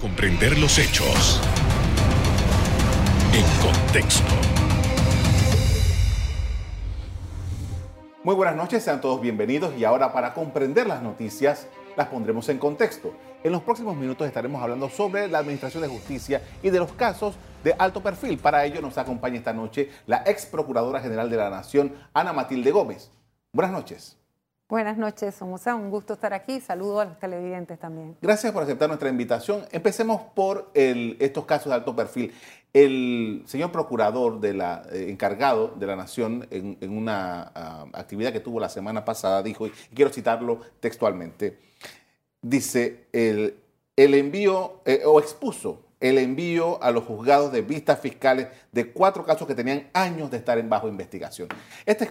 Comprender los hechos en contexto. Muy buenas noches, sean todos bienvenidos y ahora para comprender las noticias las pondremos en contexto. En los próximos minutos estaremos hablando sobre la Administración de Justicia y de los casos de alto perfil. Para ello nos acompaña esta noche la ex Procuradora General de la Nación, Ana Matilde Gómez. Buenas noches. Buenas noches, Somoza. Un gusto estar aquí. Saludo a los televidentes también. Gracias por aceptar nuestra invitación. Empecemos por estos casos de alto perfil. El señor procurador eh, encargado de la Nación en, una ah, actividad que tuvo la semana pasada dijo, y quiero citarlo textualmente, dice, el, el envío, eh, o expuso el envío a los juzgados de vistas fiscales de cuatro casos que tenían años de estar en bajo investigación. Este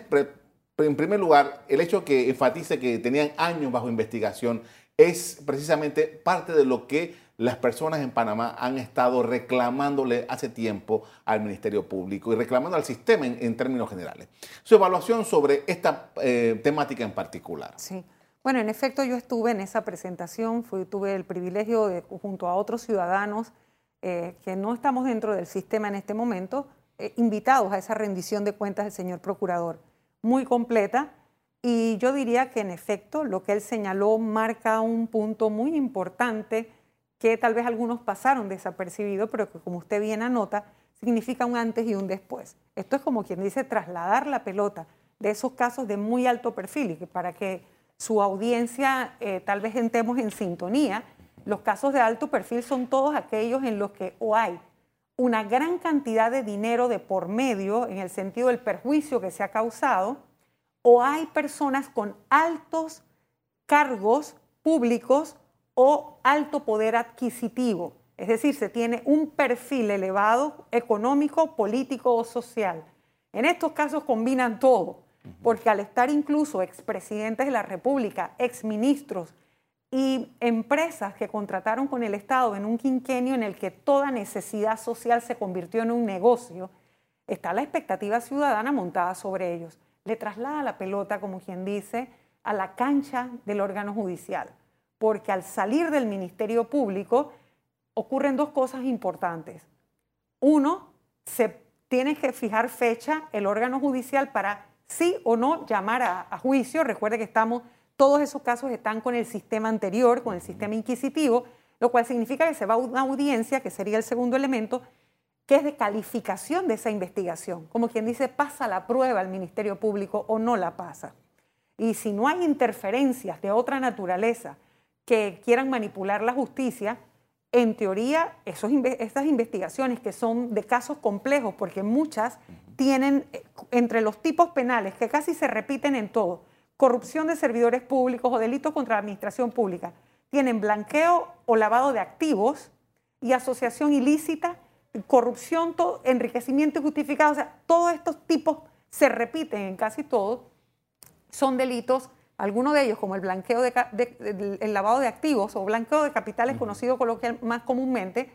en primer lugar, el hecho que enfatice que tenían años bajo investigación es precisamente parte de lo que las personas en Panamá han estado reclamándole hace tiempo al Ministerio Público y reclamando al sistema en, términos generales. Su evaluación sobre esta eh, temática en particular. Sí. Bueno, en efecto, yo estuve en esa presentación, tuve el privilegio de, junto a otros ciudadanos eh, que no estamos dentro del sistema en este momento, eh, invitados a esa rendición de cuentas del señor procurador muy completa y yo diría que en efecto lo que él señaló marca un punto muy importante que tal vez algunos pasaron desapercibido, pero que como usted bien anota, significa un antes y un después. Esto es como quien dice trasladar la pelota de esos casos de muy alto perfil y que para que su audiencia eh, tal vez entremos en sintonía, los casos de alto perfil son todos aquellos en los que o hay una gran cantidad de dinero de por medio en el sentido del perjuicio que se ha causado, o hay personas con altos cargos públicos o alto poder adquisitivo. Es decir, se tiene un perfil elevado económico, político o social. En estos casos combinan todo, porque al estar incluso expresidentes de la República, exministros, y empresas que contrataron con el Estado en un quinquenio en el que toda necesidad social se convirtió en un negocio, está la expectativa ciudadana montada sobre ellos. Le traslada la pelota, como quien dice, a la cancha del órgano judicial, porque al salir del Ministerio Público ocurren dos cosas importantes. Uno, se tiene que fijar fecha el órgano judicial para sí o no llamar a, a juicio. Recuerde que estamos todos esos casos están con el sistema anterior, con el sistema inquisitivo, lo cual significa que se va a una audiencia, que sería el segundo elemento, que es de calificación de esa investigación. Como quien dice, pasa la prueba al Ministerio Público o no la pasa. Y si no hay interferencias de otra naturaleza que quieran manipular la justicia, en teoría, esos, estas investigaciones que son de casos complejos, porque muchas tienen eh, entre los tipos penales, que casi se repiten en todo, corrupción de servidores públicos o delitos contra la administración pública. Tienen blanqueo o lavado de activos y asociación ilícita, corrupción, enriquecimiento injustificado. O sea, todos estos tipos se repiten en casi todos. Son delitos, algunos de ellos, como el blanqueo de, el lavado de activos o blanqueo de capitales, conocido coloquial más comúnmente,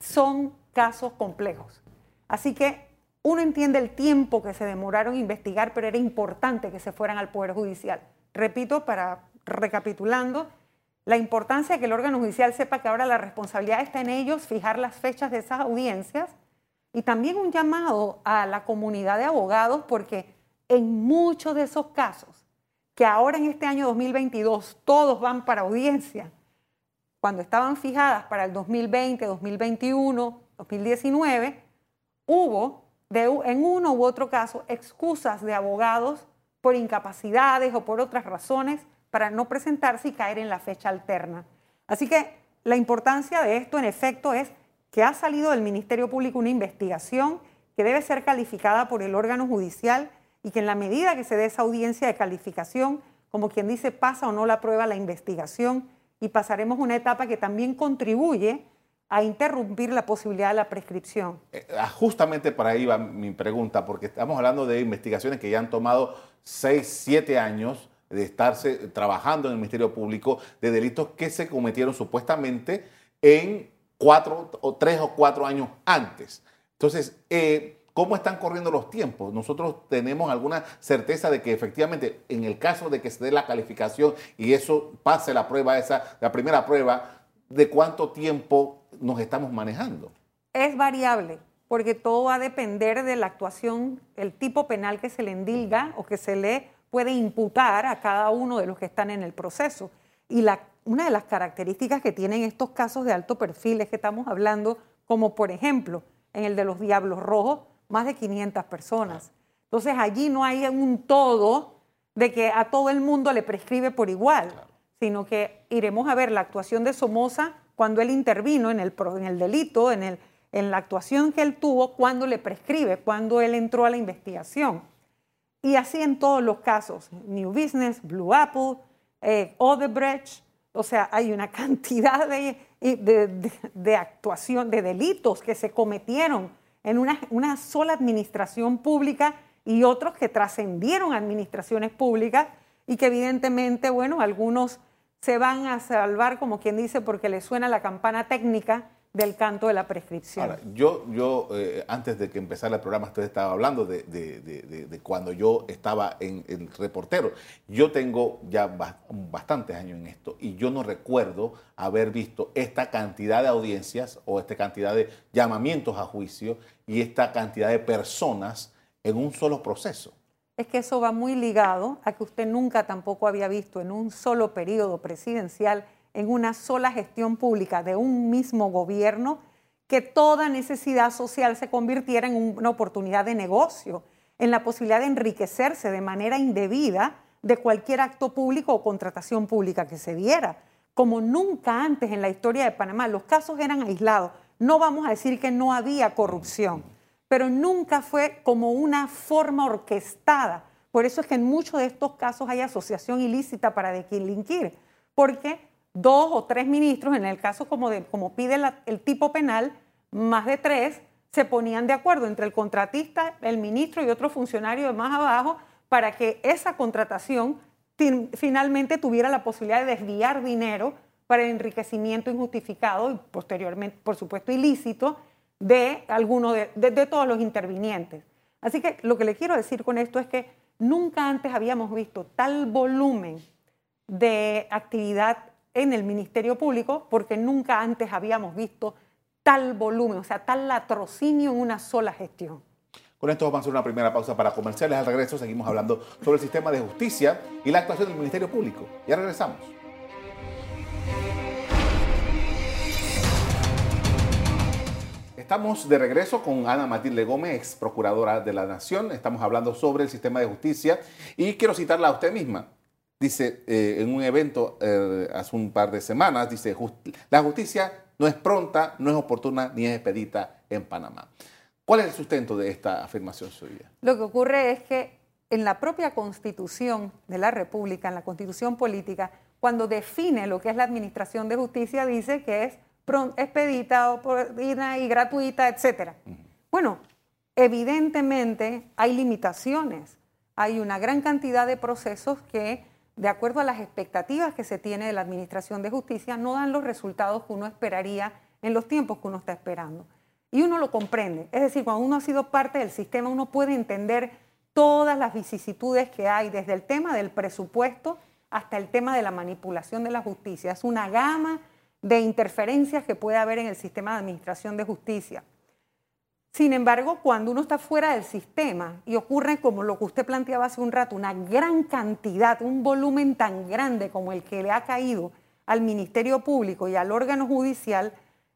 son casos complejos. Así que uno entiende el tiempo que se demoraron en investigar, pero era importante que se fueran al Poder Judicial. Repito, para recapitulando, la importancia de que el órgano judicial sepa que ahora la responsabilidad está en ellos, fijar las fechas de esas audiencias, y también un llamado a la comunidad de abogados, porque en muchos de esos casos, que ahora en este año 2022 todos van para audiencia, cuando estaban fijadas para el 2020, 2021, 2019, hubo en uno u otro caso excusas de abogados por incapacidades o por otras razones para no presentarse y caer en la fecha alterna. Así que la importancia de esto, en efecto, es que ha salido del Ministerio Público una investigación que debe ser calificada por el órgano judicial y que en la medida que se dé esa audiencia de calificación, como quien dice, pasa o no la prueba la investigación y pasaremos una etapa que también contribuye a interrumpir la posibilidad de la prescripción. Eh, ah, justamente para ahí va mi pregunta, porque estamos hablando de investigaciones que ya han tomado 6, 7 años de estarse trabajando en el Ministerio Público de delitos que se cometieron supuestamente en cuatro o tres o cuatro años antes. Entonces, eh, ¿cómo están corriendo los tiempos? Nosotros tenemos alguna certeza de que efectivamente, en el caso de que se dé la calificación y eso pase la prueba esa, la primera prueba, de cuánto tiempo nos estamos manejando. Es variable, porque todo va a depender de la actuación, el tipo penal que se le endilga o que se le puede imputar a cada uno de los que están en el proceso. Y la, una de las características que tienen estos casos de alto perfil es que estamos hablando, como por ejemplo, en el de los Diablos Rojos, más de 500 personas. Entonces allí no hay un todo de que a todo el mundo le prescribe por igual, sino que iremos a ver la actuación de Somoza cuando él intervino en el, en el delito, en, el, en la actuación que él tuvo, cuando le prescribe, cuando él entró a la investigación. Y así en todos los casos, New Business, Blue Apple, eh, Odebrecht, o sea, hay una cantidad de, de, de, actuación, de delitos que se cometieron en una, una sola administración pública y otros que trascendieron administraciones públicas y que evidentemente, bueno, algunos se van a salvar, como quien dice, porque les suena la campana técnica del canto de la prescripción. Yo, yo eh, antes de que empezara el programa, usted estaba hablando de, de, de, cuando yo estaba en el reportero. Yo tengo ya bastantes años en esto y yo no recuerdo haber visto esta cantidad de audiencias o esta cantidad de llamamientos a juicio y esta cantidad de personas en un solo proceso. Es que eso va muy ligado a que usted nunca tampoco había visto en un solo periodo presidencial, en una sola gestión pública de un mismo gobierno, que toda necesidad social se convirtiera en una oportunidad de negocio, en la posibilidad de enriquecerse de manera indebida de cualquier acto público o contratación pública que se diera. Como nunca antes en la historia de Panamá, los casos eran aislados. No vamos a decir que no había corrupción pero nunca fue como una forma orquestada. Por eso es que en muchos de estos casos hay asociación ilícita para delinquir, porque dos o tres ministros, en el caso como, de, como pide el tipo penal, más de tres, se ponían de acuerdo entre el contratista, el ministro y otro funcionario de más abajo para que esa contratación finalmente tuviera la posibilidad de desviar dinero para el enriquecimiento injustificado y posteriormente, por supuesto, ilícito de alguno de, todos los intervinientes. Así que lo que le quiero decir con esto es que nunca antes habíamos visto tal volumen de actividad en el Ministerio Público porque nunca antes habíamos visto tal volumen, o sea, tal latrocinio en una sola gestión. Con esto vamos a hacer una primera pausa para comerciales. Al regreso seguimos hablando sobre el sistema de justicia y la actuación del Ministerio Público. Ya regresamos. Estamos de regreso con Ana Matilde Gómez, ex procuradora de la Nación. Estamos hablando sobre el sistema de justicia y quiero citarla a usted misma. Dice eh, en un evento eh, hace un par de semanas, dice, la justicia no es pronta, no es oportuna ni es expedita en Panamá. ¿Cuál es el sustento de esta afirmación suya? Lo que ocurre es que en la propia constitución de la República, en la constitución política, cuando define lo que es la administración de justicia, dice que es expedita, oportuna y gratuita, etc. Bueno, evidentemente hay limitaciones. Hay una gran cantidad de procesos que, de acuerdo a las expectativas que se tiene de la Administración de Justicia, no dan los resultados que uno esperaría en los tiempos que uno está esperando. Y uno lo comprende. Es decir, cuando uno ha sido parte del sistema, uno puede entender todas las vicisitudes que hay, desde el tema del presupuesto hasta el tema de la manipulación de la justicia. Es una gama de interferencias que puede haber en el sistema de administración de justicia. Sin embargo, cuando uno está fuera del sistema y ocurre como lo que usted planteaba hace un rato, una gran cantidad, un volumen tan grande como el que le ha caído al Ministerio Público y al órgano judicial,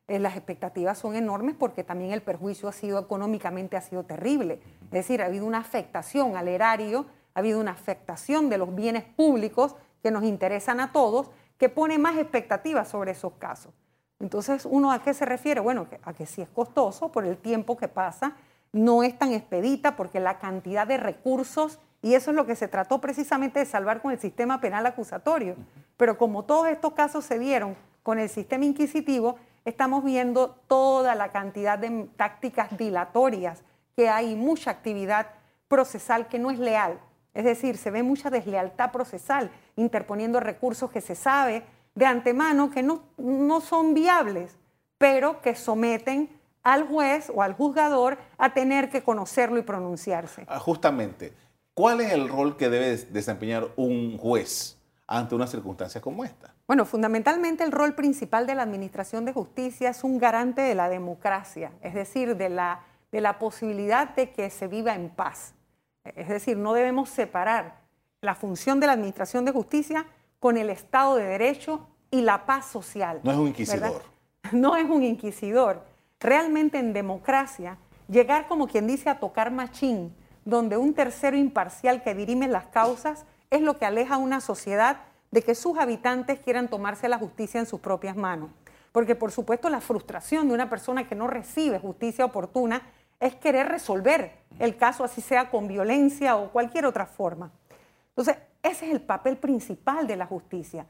eh, las expectativas son enormes porque también el perjuicio ha sido económicamente ha sido terrible. Es decir, ha habido una afectación al erario, ha habido una afectación de los bienes públicos que nos interesan a todos que pone más expectativas sobre esos casos. Entonces, ¿uno a qué se refiere? Bueno, a que si es costoso por el tiempo que pasa, no es tan expedita porque la cantidad de recursos, y eso es lo que se trató precisamente de salvar con el sistema penal acusatorio. Pero como todos estos casos se dieron con el sistema inquisitivo, estamos viendo toda la cantidad de tácticas dilatorias que hay, mucha actividad procesal que no es leal. Es decir, se ve mucha deslealtad procesal, interponiendo recursos que se sabe de antemano que no, no son viables, pero que someten al juez o al juzgador a tener que conocerlo y pronunciarse. Ah, justamente, ¿cuál es el rol que debe desempeñar un juez ante una circunstancia como esta? Bueno, fundamentalmente el rol principal de la Administración de Justicia es un garante de la democracia, es decir, de la, de la posibilidad de que se viva en paz. Es decir, no debemos separar la función de la Administración de Justicia con el Estado de Derecho y la paz social. No es un inquisidor. No es un inquisidor. Realmente en democracia, llegar como quien dice a tocar machín, donde un tercero imparcial que dirime las causas es lo que aleja a una sociedad de que sus habitantes quieran tomarse la justicia en sus propias manos. Porque por supuesto la frustración de una persona que no recibe justicia oportuna es querer resolver el caso, así sea con violencia o cualquier otra forma. Entonces, ese es el papel principal de la justicia,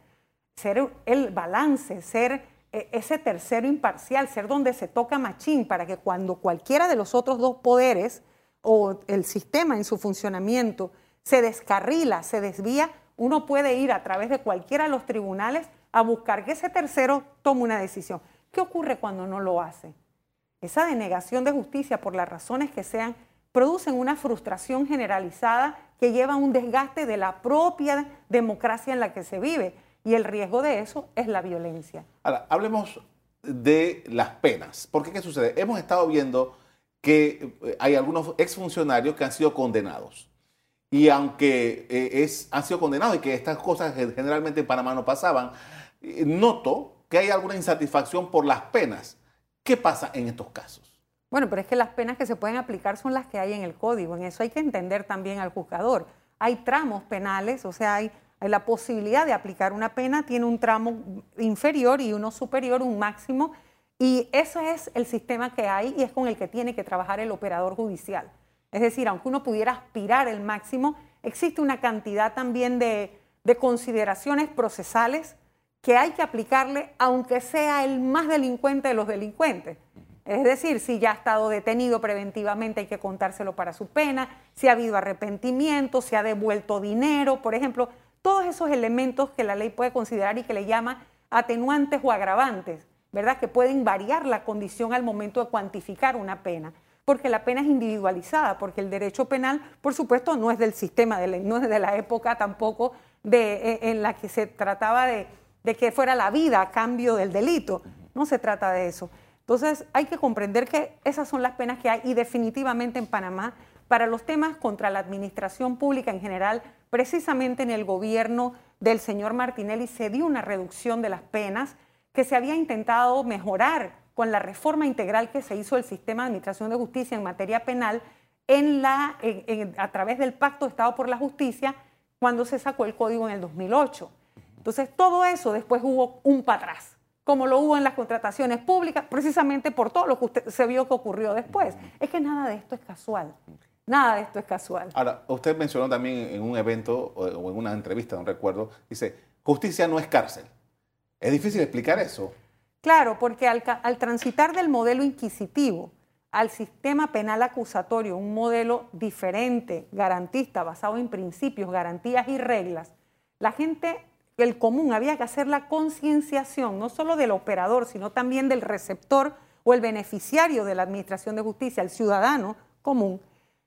ser el balance, ser eh, ese tercero imparcial, ser donde se toca machín para que cuando cualquiera de los otros dos poderes o el sistema en su funcionamiento se descarrila, se desvía, uno puede ir a través de cualquiera de los tribunales a buscar que ese tercero tome una decisión. ¿Qué ocurre cuando no lo hace? Esa denegación de justicia, por las razones que sean, producen una frustración generalizada que lleva a un desgaste de la propia democracia en la que se vive. Y el riesgo de eso es la violencia. Ahora, hablemos de las penas. Porque ¿qué sucede? Hemos estado viendo que eh, hay algunos exfuncionarios que han sido condenados. Y aunque eh, es, han sido condenados y que estas cosas generalmente en Panamá no pasaban, eh, noto que hay alguna insatisfacción por las penas. ¿Qué pasa en estos casos? Bueno, pero es que las penas que se pueden aplicar son las que hay en el código. En eso hay que entender también al juzgador. Hay tramos penales, o sea, hay, la posibilidad de aplicar una pena, tiene un tramo inferior y uno superior, un máximo. Y ese es el sistema que hay y es con el que tiene que trabajar el operador judicial. Es decir, aunque uno pudiera aspirar el máximo, existe una cantidad también de, consideraciones procesales que hay que aplicarle aunque sea el más delincuente de los delincuentes. Es decir, si ya ha estado detenido preventivamente hay que contárselo para su pena, si ha habido arrepentimiento, si ha devuelto dinero, por ejemplo, todos esos elementos que la ley puede considerar y que le llama atenuantes o agravantes, ¿verdad? Que pueden variar la condición al momento de cuantificar una pena porque la pena es individualizada, porque el derecho penal, por supuesto, no es del sistema, de no es de la época tampoco de, e, en la que se trataba de, de que fuera la vida a cambio del delito. No se trata de eso. Entonces hay que comprender que esas son las penas que hay y definitivamente en Panamá, para los temas contra la administración pública en general, precisamente en el gobierno del señor Martinelli se dio una reducción de las penas que se había intentado mejorar con la reforma integral que se hizo del sistema de administración de justicia en materia penal en la, a través del Pacto de Estado por la Justicia cuando se sacó el código en el 2008. Entonces, todo eso después hubo un para atrás, como lo hubo en las contrataciones públicas, precisamente por todo lo que usted, se vio que ocurrió después. Es que nada de esto es casual. Nada de esto es casual. Ahora, usted mencionó también en un evento o en una entrevista, no recuerdo, dice, justicia no es cárcel. Es difícil explicar eso. Claro, porque al, transitar del modelo inquisitivo al sistema penal acusatorio, un modelo diferente, garantista, basado en principios, garantías y reglas, la gente, el común, había que hacer la concienciación, no solo del operador, sino también del receptor o el beneficiario de la Administración de Justicia, el ciudadano común,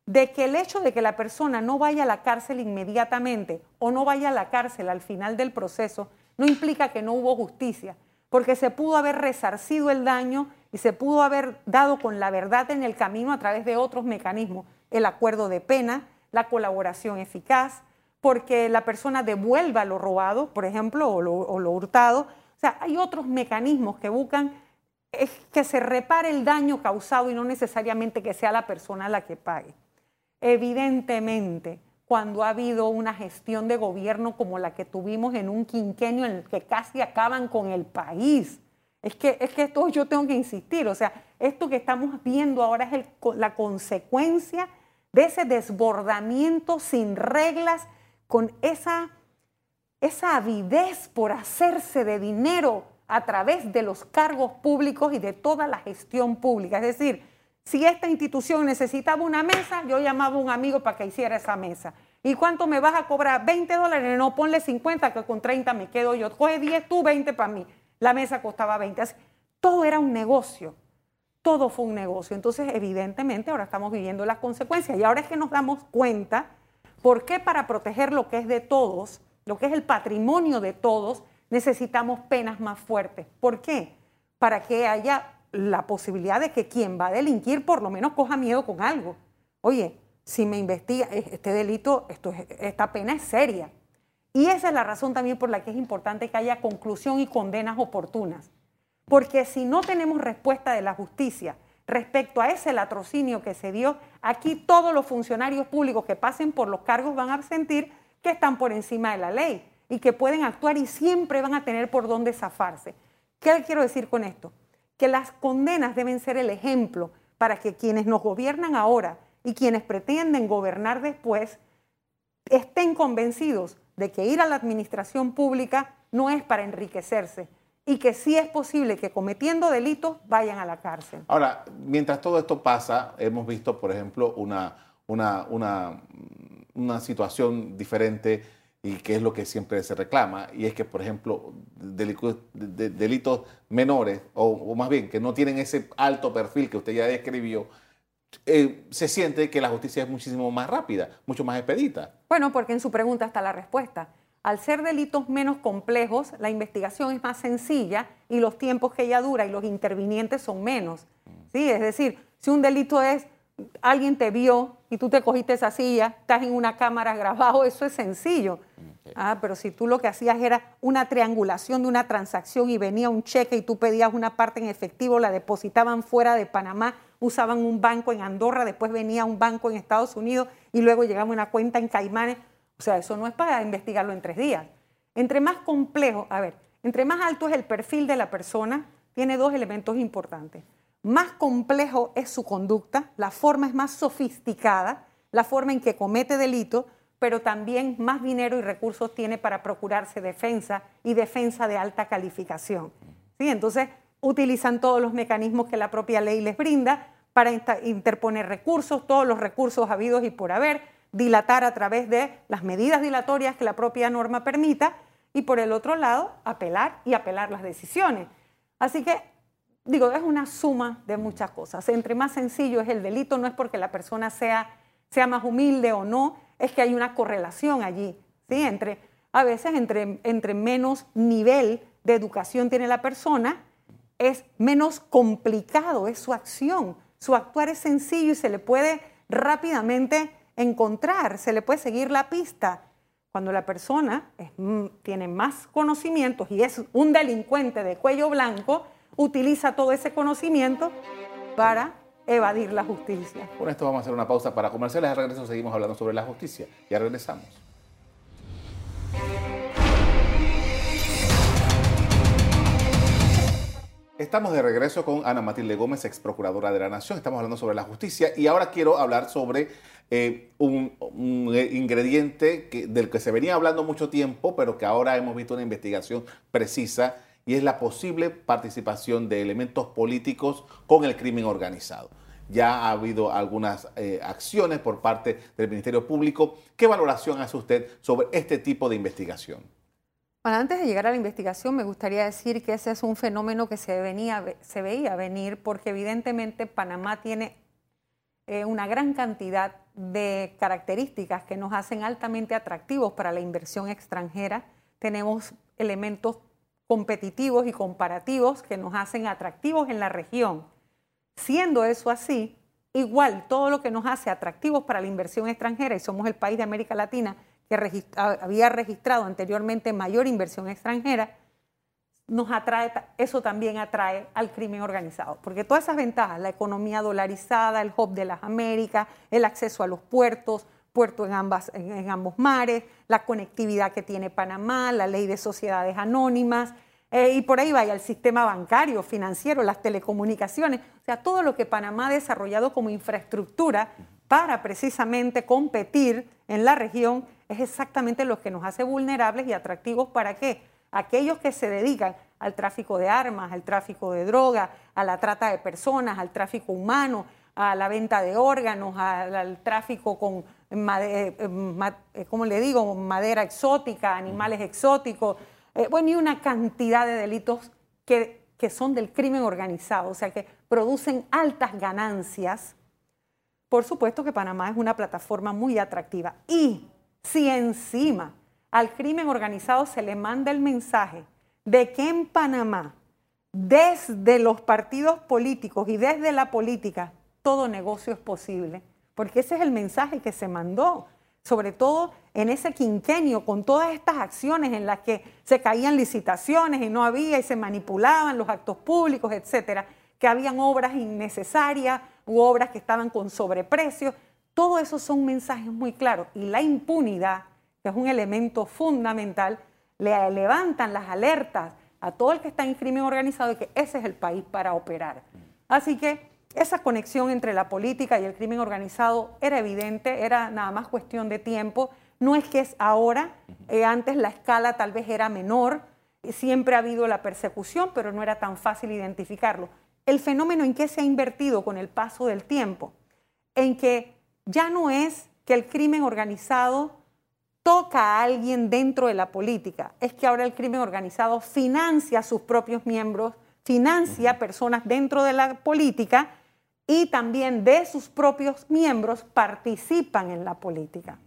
de que el hecho de que la persona no vaya a la cárcel inmediatamente o no vaya a la cárcel al final del proceso no implica que no hubo justicia, porque se pudo haber resarcido el daño y se pudo haber dado con la verdad en el camino a través de otros mecanismos, el acuerdo de pena, la colaboración eficaz, porque la persona devuelva lo robado, por ejemplo, o lo, hurtado. O sea, hay otros mecanismos que buscan que se repare el daño causado y no necesariamente que sea la persona la que pague. Evidentemente, cuando ha habido una gestión de gobierno como la que tuvimos en un quinquenio en el que casi acaban con el país. Es que, es que esto yo tengo que insistir, o sea, esto que estamos viendo ahora es la consecuencia de ese desbordamiento sin reglas, con esa, esa avidez por hacerse de dinero a través de los cargos públicos y de toda la gestión pública. Es decir, si esta institución necesitaba una mesa, yo llamaba a un amigo para que hiciera esa mesa. ¿Y cuánto me vas a cobrar? 20 dólares. No, ponle 50, que con 30 me quedo yo. Coge 10, tú 20 para mí. La mesa costaba 20. todo era un negocio. Todo fue un negocio. Entonces, evidentemente, ahora estamos viviendo las consecuencias. Y ahora es que nos damos cuenta por qué para proteger lo que es de todos, lo que es el patrimonio de todos, necesitamos penas más fuertes. ¿Por qué? Para que haya la posibilidad de que quien va a delinquir por lo menos coja miedo con algo. Oye, si me investiga este delito, esta pena es seria. Y esa es la razón también por la que es importante que haya conclusión y condenas oportunas. Porque si no tenemos respuesta de la justicia respecto a ese latrocinio que se dio, aquí todos los funcionarios públicos que pasen por los cargos van a sentir que están por encima de la ley y que pueden actuar y siempre van a tener por dónde zafarse. ¿Qué quiero decir con esto? Que las condenas deben ser el ejemplo para que quienes nos gobiernan ahora y quienes pretenden gobernar después estén convencidos de que ir a la administración pública no es para enriquecerse y que sí es posible que cometiendo delitos vayan a la cárcel. Ahora, mientras todo esto pasa, hemos visto, por ejemplo, una, una, una, una situación diferente y que es lo que siempre se reclama, y es que, por ejemplo, delitos, menores, o, más bien que no tienen ese alto perfil que usted ya describió, eh, se siente que la justicia es muchísimo más rápida, mucho más expedita. Bueno, porque en su pregunta está la respuesta. Al ser delitos menos complejos, la investigación es más sencilla y los tiempos que ella dura y los intervinientes son menos. ¿Sí? Es decir, si un delito es alguien te vio y tú te cogiste esa silla, estás en una cámara grabado, eso es sencillo. Ah, pero si tú lo que hacías era una triangulación de una transacción y venía un cheque y tú pedías una parte en efectivo, la depositaban fuera de Panamá, usaban un banco en Andorra, después venía un banco en Estados Unidos y luego llegaba una cuenta en Caimanes. O sea, eso no es para investigarlo en tres días. Entre más complejo, a ver, entre más alto es el perfil de la persona, tiene dos elementos importantes. Más complejo es su conducta, la forma es más sofisticada, la forma en que comete delito, pero también más dinero y recursos tiene para procurarse defensa y defensa de alta calificación. ¿Sí? Entonces, utilizan todos los mecanismos que la propia ley les brinda para interponer recursos, todos los recursos habidos y por haber, dilatar a través de las medidas dilatorias que la propia norma permita y por el otro lado, apelar y apelar las decisiones. Así que, digo, es una suma de muchas cosas. Entre más sencillo es el delito, no es porque la persona sea, sea más humilde o no, es que hay una correlación allí, ¿sí? Entre, a veces entre, entre menos nivel de educación tiene la persona, es menos complicado, es su acción. Su actuar es sencillo y se le puede rápidamente encontrar, se le puede seguir la pista. Cuando la persona mm, tiene más conocimientos y es un delincuente de cuello blanco, utiliza todo ese conocimiento para evadir la justicia. Con esto vamos a hacer una pausa para comerciales. Al regreso seguimos hablando sobre la justicia. Ya regresamos. Estamos de regreso con Ana Matilde Gómez, ex procuradora de la Nación. Estamos hablando sobre la justicia y ahora quiero hablar sobre eh, un, ingrediente del que se venía hablando mucho tiempo, pero que ahora hemos visto una investigación precisa y es la posible participación de elementos políticos con el crimen organizado. Ya ha habido algunas eh, acciones por parte del Ministerio Público. ¿Qué valoración hace usted sobre este tipo de investigación? Antes de llegar a la investigación, me gustaría decir que ese es un fenómeno que se, venía, se veía venir porque evidentemente Panamá tiene eh, una gran cantidad de características que nos hacen altamente atractivos para la inversión extranjera. Tenemos elementos competitivos y comparativos que nos hacen atractivos en la región. Siendo eso así, igual todo lo que nos hace atractivos para la inversión extranjera, y somos el país de América Latina que había registrado anteriormente mayor inversión extranjera, nos atrae, eso también atrae al crimen organizado, porque todas esas ventajas, la economía dolarizada, el hub de las Américas, el acceso a los puertos, puertos en, ambas, en, ambos mares, la conectividad que tiene Panamá, la ley de sociedades anónimas, eh, y por ahí vaya el sistema bancario, financiero, las telecomunicaciones, o sea, todo lo que Panamá ha desarrollado como infraestructura para precisamente competir en la región es exactamente lo que nos hace vulnerables y atractivos para qué? Aquellos que se dedican al tráfico de armas, al tráfico de drogas, a la trata de personas, al tráfico humano, a la venta de órganos, al, tráfico con, eh, eh, ¿cómo le digo?, madera exótica, animales exóticos, eh, bueno, y una cantidad de delitos que, que son del crimen organizado, o sea, que producen altas ganancias. Por supuesto que Panamá es una plataforma muy atractiva y si encima al crimen organizado se le manda el mensaje de que en Panamá, desde los partidos políticos y desde la política, todo negocio es posible. Porque ese es el mensaje que se mandó, sobre todo en ese quinquenio, con todas estas acciones en las que se caían licitaciones y no había y se manipulaban los actos públicos, etcétera, que habían obras innecesarias u obras que estaban con sobreprecio. Todo eso son mensajes muy claros. Y la impunidad, que es un elemento fundamental, le levantan las alertas a todo el que está en crimen organizado de que ese es el país para operar. Así que esa conexión entre la política y el crimen organizado era evidente, era nada más cuestión de tiempo. No es que es ahora, eh, antes la escala tal vez era menor, siempre ha habido la persecución, pero no era tan fácil identificarlo. El fenómeno en que se ha invertido con el paso del tiempo, en que ya no es que el crimen organizado toca a alguien dentro de la política, es que ahora el crimen organizado financia a sus propios miembros, financia personas dentro de la política y también de sus propios miembros participan en la política.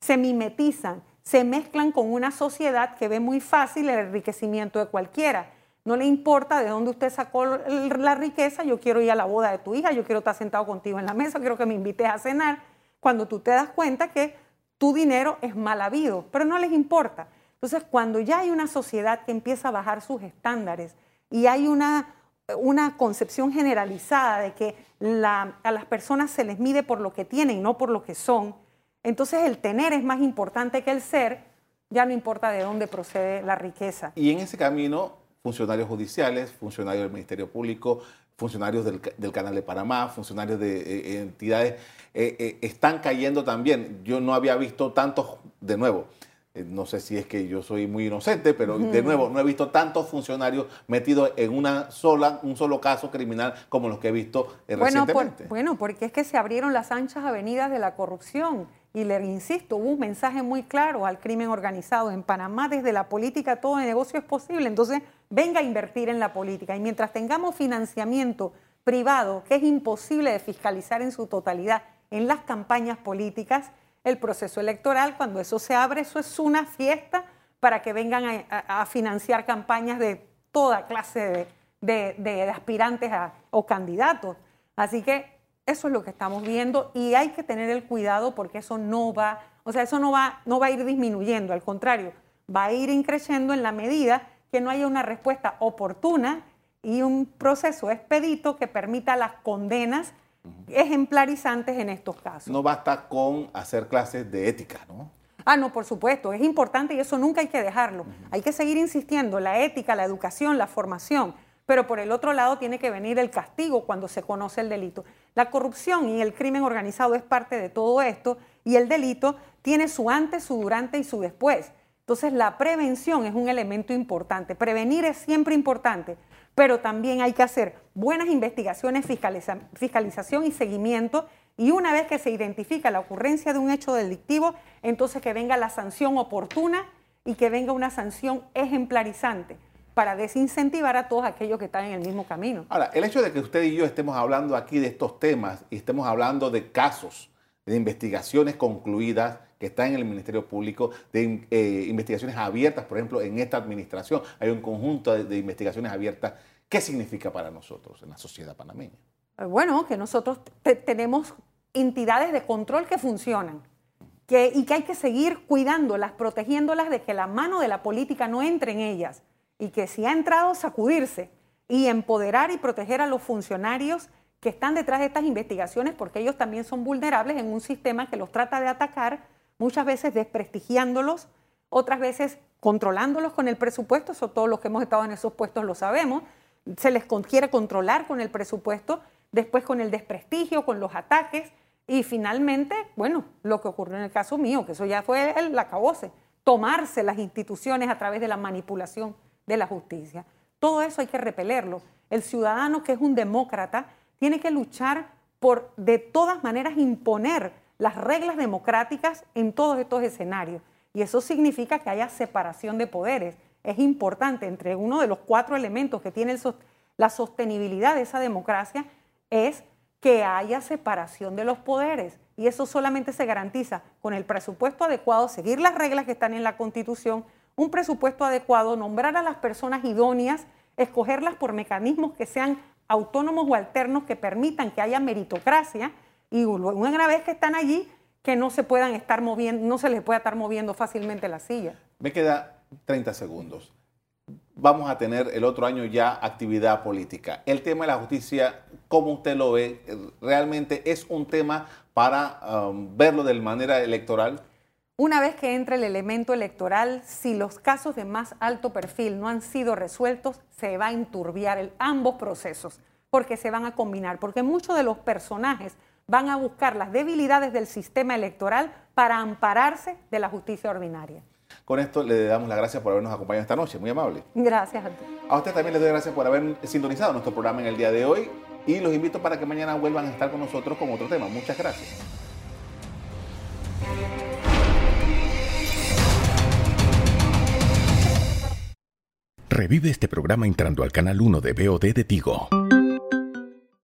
Se mimetizan, se mezclan con una sociedad que ve muy fácil el enriquecimiento de cualquiera. No le importa de dónde usted sacó la riqueza, yo quiero ir a la boda de tu hija, yo quiero estar sentado contigo en la mesa, quiero que me invites a cenar, cuando tú te das cuenta que tu dinero es mal habido, pero no les importa. Entonces, cuando ya hay una sociedad que empieza a bajar sus estándares y hay una, una concepción generalizada de que a las personas se les mide por lo que tienen, no por lo que son, entonces el tener es más importante que el ser, ya no importa de dónde procede la riqueza. Y en ese camino, funcionarios judiciales, funcionarios del Ministerio Público, funcionarios del, Canal de Panamá, funcionarios de eh, entidades, eh, eh, están cayendo también. Yo no había visto tantos, de nuevo, no sé si es que yo soy muy inocente, pero de nuevo, no he visto tantos funcionarios metidos en una sola, un solo caso criminal como los que he visto bueno, recientemente. bueno, porque es que se abrieron las anchas avenidas de la corrupción. Y le insisto, hubo un mensaje muy claro al crimen organizado. En Panamá, desde la política, todo el negocio es posible. Entonces, venga a invertir en la política. Y mientras tengamos financiamiento privado, que es imposible de fiscalizar en su totalidad en las campañas políticas, el proceso electoral, cuando eso se abre, eso es una fiesta para que vengan a, financiar campañas de toda clase de, aspirantes o candidatos. Así que eso es lo que estamos viendo y hay que tener el cuidado porque eso no va, o sea, eso no va, no va a ir disminuyendo, al contrario, va a ir increciendo en la medida que no haya una respuesta oportuna y un proceso expedito que permita las condenas ejemplarizantes en estos casos. No basta con hacer clases de ética, ¿no? Ah, no, por supuesto, es importante y eso nunca hay que dejarlo. Hay que seguir insistiendo, la ética, la educación, la formación, pero por el otro lado tiene que venir el castigo cuando se conoce el delito. La corrupción y el crimen organizado es parte de todo esto y el delito tiene su antes, su durante y su después. Entonces la prevención es un elemento importante. Prevenir es siempre importante, pero también hay que hacer buenas investigaciones, fiscalización y seguimiento. Y una vez que se identifica la ocurrencia de un hecho delictivo, entonces que venga la sanción oportuna y que venga una sanción ejemplarizante para desincentivar a todos aquellos que están en el mismo camino. Ahora, el hecho de que usted y yo estemos hablando aquí de estos temas y estemos hablando de casos, de investigaciones concluidas que están en el Ministerio Público, de eh, investigaciones abiertas, por ejemplo, en esta administración hay un conjunto de, investigaciones abiertas. ¿Qué significa para nosotros en la sociedad panameña? Eh, bueno, que nosotros tenemos entidades de control que funcionan y que hay que seguir cuidándolas, protegiéndolas de que la mano de la política no entre en ellas y que si ha entrado, sacudirse y empoderar y proteger a los funcionarios que están detrás de estas investigaciones, porque ellos también son vulnerables en un sistema que los trata de atacar, muchas veces desprestigiándolos, otras veces controlándolos con el presupuesto, eso todos los que hemos estado en esos puestos lo sabemos, se les quiere controlar con el presupuesto, después con el desprestigio, con los ataques, y finalmente, bueno, lo que ocurrió en el caso mío, que eso ya fue el acabose, tomarse las instituciones a través de la manipulación de la justicia. Todo eso hay que repelerlo. El ciudadano que es un demócrata tiene que luchar por de todas maneras imponer las reglas democráticas en todos estos escenarios. Y eso significa que haya separación de poderes. Es importante, entre uno de los cuatro elementos que tiene la sostenibilidad de esa democracia, es que haya separación de los poderes. Y eso solamente se garantiza con el presupuesto adecuado, seguir las reglas que están en la Constitución, un presupuesto adecuado, nombrar a las personas idóneas, escogerlas por mecanismos que sean autónomos o alternos que permitan que haya meritocracia y una vez que están allí, que no se puedan estar moviendo, no se les pueda estar moviendo fácilmente la silla. Me queda 30 segundos. Vamos a tener el otro año ya actividad política. El tema de la justicia, ¿cómo usted lo ve? ¿Realmente es un tema para um, verlo de manera electoral? Una vez que entre el elemento electoral, si los casos de más alto perfil no han sido resueltos, se va a enturbiar el, ambos procesos, porque se van a combinar, porque muchos de los personajes van a buscar las debilidades del sistema electoral para ampararse de la justicia ordinaria. Con esto le damos las gracias por habernos acompañado esta noche, muy amable. Gracias a ti. A usted también le doy gracias por haber sintonizado nuestro programa en el día de hoy y los invito para que mañana vuelvan a estar con nosotros con otro tema. Muchas gracias. Revive este programa entrando al canal 1 de BOD de Tigo.